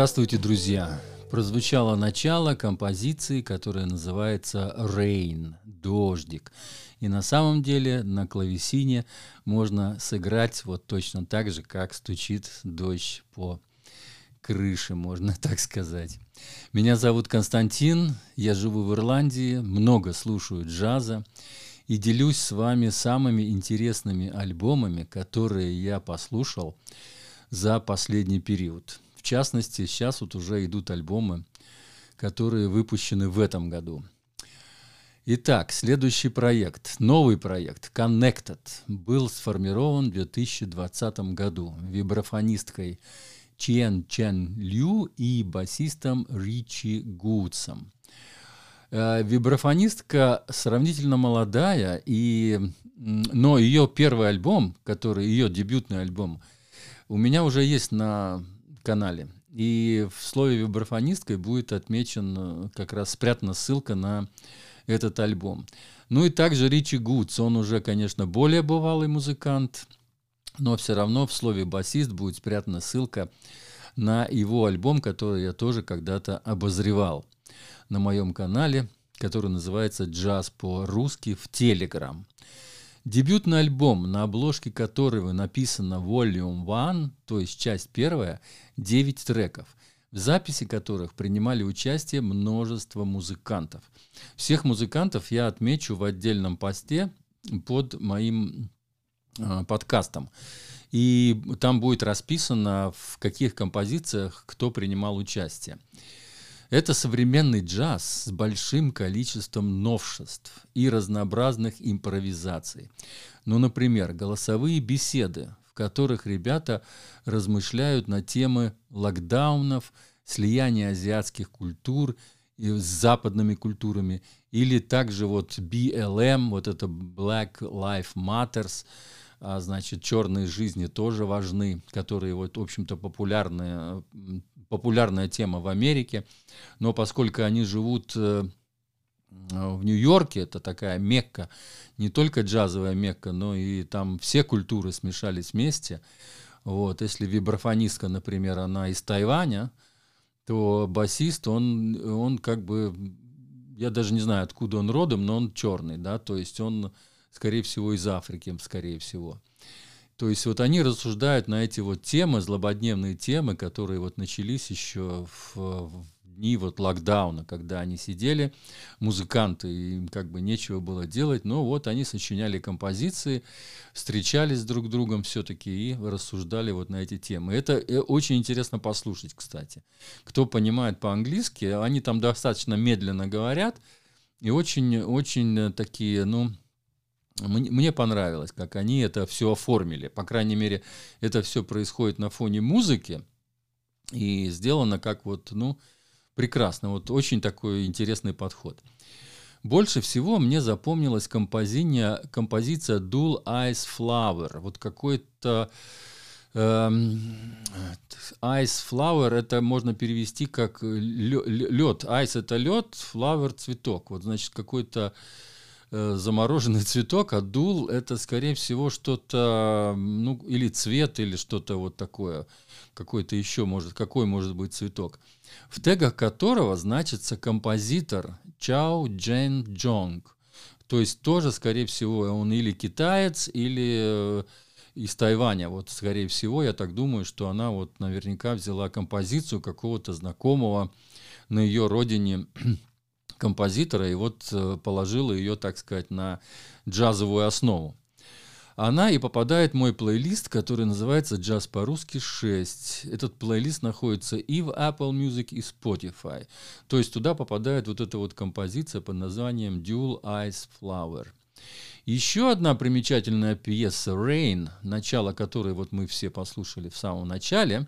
Здравствуйте, друзья! Прозвучало начало композиции, которая называется «Rain» – «Дождик». И на самом деле на клавесине можно сыграть вот точно так же, как стучит дождь по крыше, можно так сказать. Меня зовут Константин, я живу в Ирландии, много слушаю джаза и делюсь с вами самыми интересными альбомами, которые я послушал за последний период – в частности, сейчас вот уже идут альбомы, которые выпущены в этом году. Итак, следующий проект, новый проект, Connected, был сформирован в 2020 году вибрафонисткой Чен Чен Лю и басистом Ричи Гудсом. Э, вибрафонистка сравнительно молодая, и, но ее первый альбом, который ее дебютный альбом, у меня уже есть на канале. И в слове вибрафонисткой будет отмечен, э, как раз спрятана ссылка на этот альбом. Ну и также Ричи Гудс, он уже, конечно, более бывалый музыкант, но все равно в слове басист будет спрятана ссылка на его альбом, который я тоже когда-то обозревал на моем канале, который называется «Джаз по-русски» в Телеграм. Дебютный альбом, на обложке которого написано Volume One, то есть часть первая, 9 треков, в записи которых принимали участие множество музыкантов. Всех музыкантов я отмечу в отдельном посте под моим э, подкастом. И там будет расписано, в каких композициях кто принимал участие. Это современный джаз с большим количеством новшеств и разнообразных импровизаций. Ну, например, голосовые беседы, в которых ребята размышляют на темы локдаунов, слияния азиатских культур с западными культурами, или также вот BLM, вот это Black Lives Matters, а, значит, черные жизни тоже важны, которые вот, в общем-то, популярные популярная тема в Америке, но поскольку они живут э, в Нью-Йорке, это такая Мекка, не только джазовая Мекка, но и там все культуры смешались вместе. Вот, если вибрафонистка, например, она из Тайваня, то басист, он, он как бы, я даже не знаю, откуда он родом, но он черный, да, то есть он, скорее всего, из Африки, скорее всего. То есть вот они рассуждают на эти вот темы, злободневные темы, которые вот начались еще в, в дни вот локдауна, когда они сидели, музыканты, им как бы нечего было делать, но вот они сочиняли композиции, встречались друг с другом все-таки и рассуждали вот на эти темы. Это э, очень интересно послушать, кстати. Кто понимает по-английски, они там достаточно медленно говорят, и очень-очень такие, ну, мне понравилось, как они это все оформили. По крайней мере, это все происходит на фоне музыки и сделано как вот, ну, прекрасно. Вот очень такой интересный подход. Больше всего мне запомнилась композиция, композиция Dual Ice Flower. Вот какой-то эм, Ice flower это можно перевести как лед. Ice это лед, flower цветок. Вот значит какой-то Э, замороженный цветок, а дул это, скорее всего, что-то, ну, или цвет, или что-то вот такое, какой-то еще может, какой может быть цветок, в тегах которого значится композитор Чао Джен Джонг. То есть тоже, скорее всего, он или китаец, или э, из Тайваня. Вот, скорее всего, я так думаю, что она вот наверняка взяла композицию какого-то знакомого на ее родине композитора и вот э, положила ее, так сказать, на джазовую основу. Она и попадает в мой плейлист, который называется «Джаз по-русски 6». Этот плейлист находится и в Apple Music, и Spotify. То есть туда попадает вот эта вот композиция под названием «Dual Eyes Flower». Еще одна примечательная пьеса «Rain», начало которой вот мы все послушали в самом начале,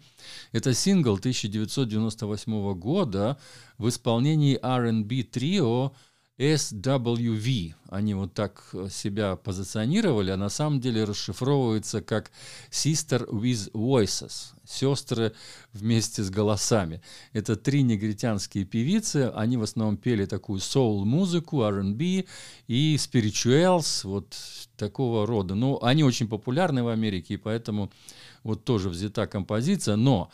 это сингл 1998 года в исполнении R&B трио SWV. Они вот так э, себя позиционировали, а на самом деле расшифровывается как Sister with Voices, сестры вместе с голосами. Это три негритянские певицы, они в основном пели такую соул-музыку, R&B и spirituals, вот такого рода. Ну, они очень популярны в Америке, и поэтому вот тоже взята композиция, но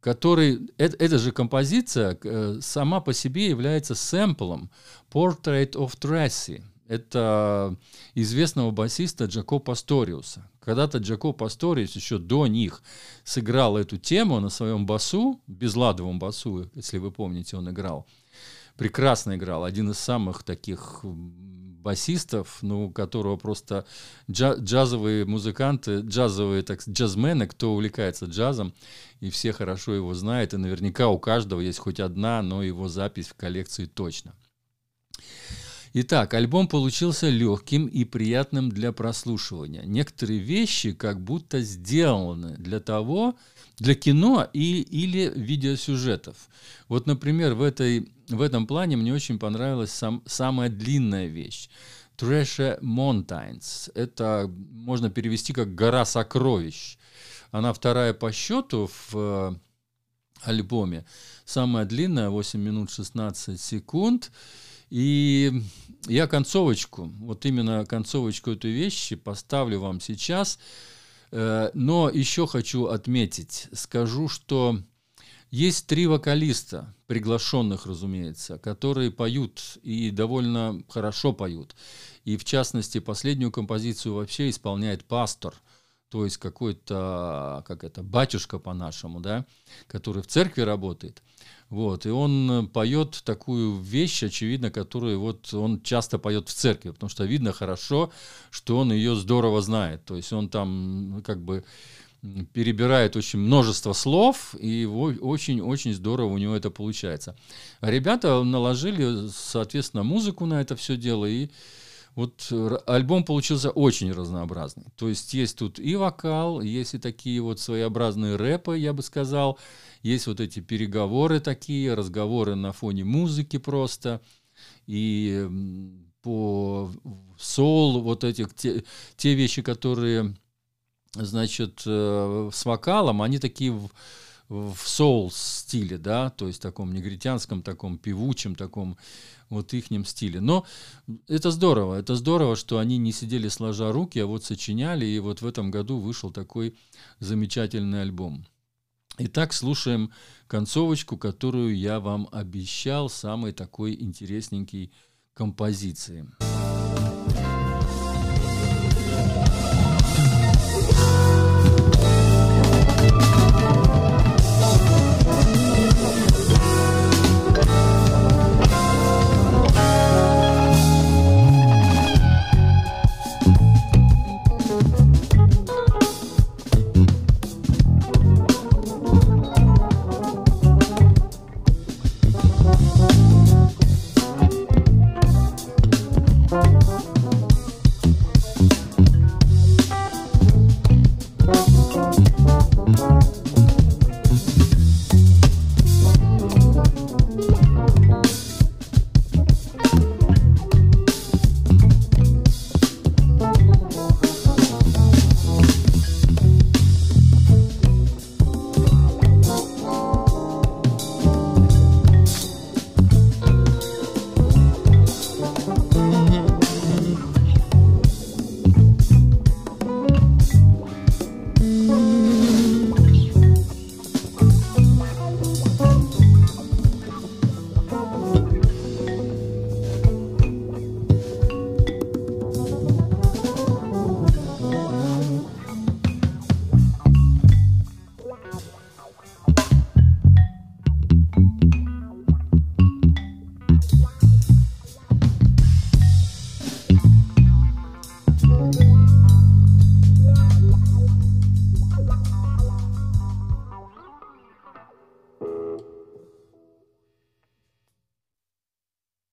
который, это, эта же композиция э, сама по себе является сэмплом Portrait of Tracy. Это известного басиста Джако Пасториуса. Когда-то Джако Пасториус еще до них сыграл эту тему на своем басу, безладовом басу, если вы помните, он играл. Прекрасно играл. Один из самых таких басистов, ну, которого просто джа- джазовые музыканты, джазовые, так джазмены, кто увлекается джазом, и все хорошо его знают, и наверняка у каждого есть хоть одна, но его запись в коллекции точно. Итак, альбом получился легким и приятным для прослушивания. Некоторые вещи как будто сделаны для того, для кино и, или видеосюжетов. Вот, например, в, этой, в этом плане мне очень понравилась сам, самая длинная вещь. Treasure Mountains. Это можно перевести как «Гора сокровищ». Она вторая по счету в э, альбоме. Самая длинная, 8 минут 16 секунд. И я концовочку, вот именно концовочку этой вещи поставлю вам сейчас – Э, но еще хочу отметить, скажу, что есть три вокалиста, приглашенных, разумеется, которые поют и довольно хорошо поют. И в частности, последнюю композицию вообще исполняет пастор, то есть какой-то, как это, батюшка по-нашему, да, который в церкви работает. Вот, и он поет такую вещь, очевидно, которую вот он часто поет в церкви, потому что видно хорошо, что он ее здорово знает. То есть он там как бы перебирает очень множество слов, и очень-очень здорово у него это получается. А ребята наложили, соответственно, музыку на это все дело, и вот альбом получился очень разнообразный. То есть есть тут и вокал, есть и такие вот своеобразные рэпы, я бы сказал, есть вот эти переговоры такие, разговоры на фоне музыки просто, и по соул, вот этих, те, те вещи, которые, значит, э, с вокалом, они такие в, в соул стиле, да, то есть таком негритянском, таком певучем, таком вот ихнем стиле. Но это здорово, это здорово, что они не сидели сложа руки, а вот сочиняли, и вот в этом году вышел такой замечательный альбом. Итак, слушаем концовочку, которую я вам обещал, самой такой интересненькой композиции. Thank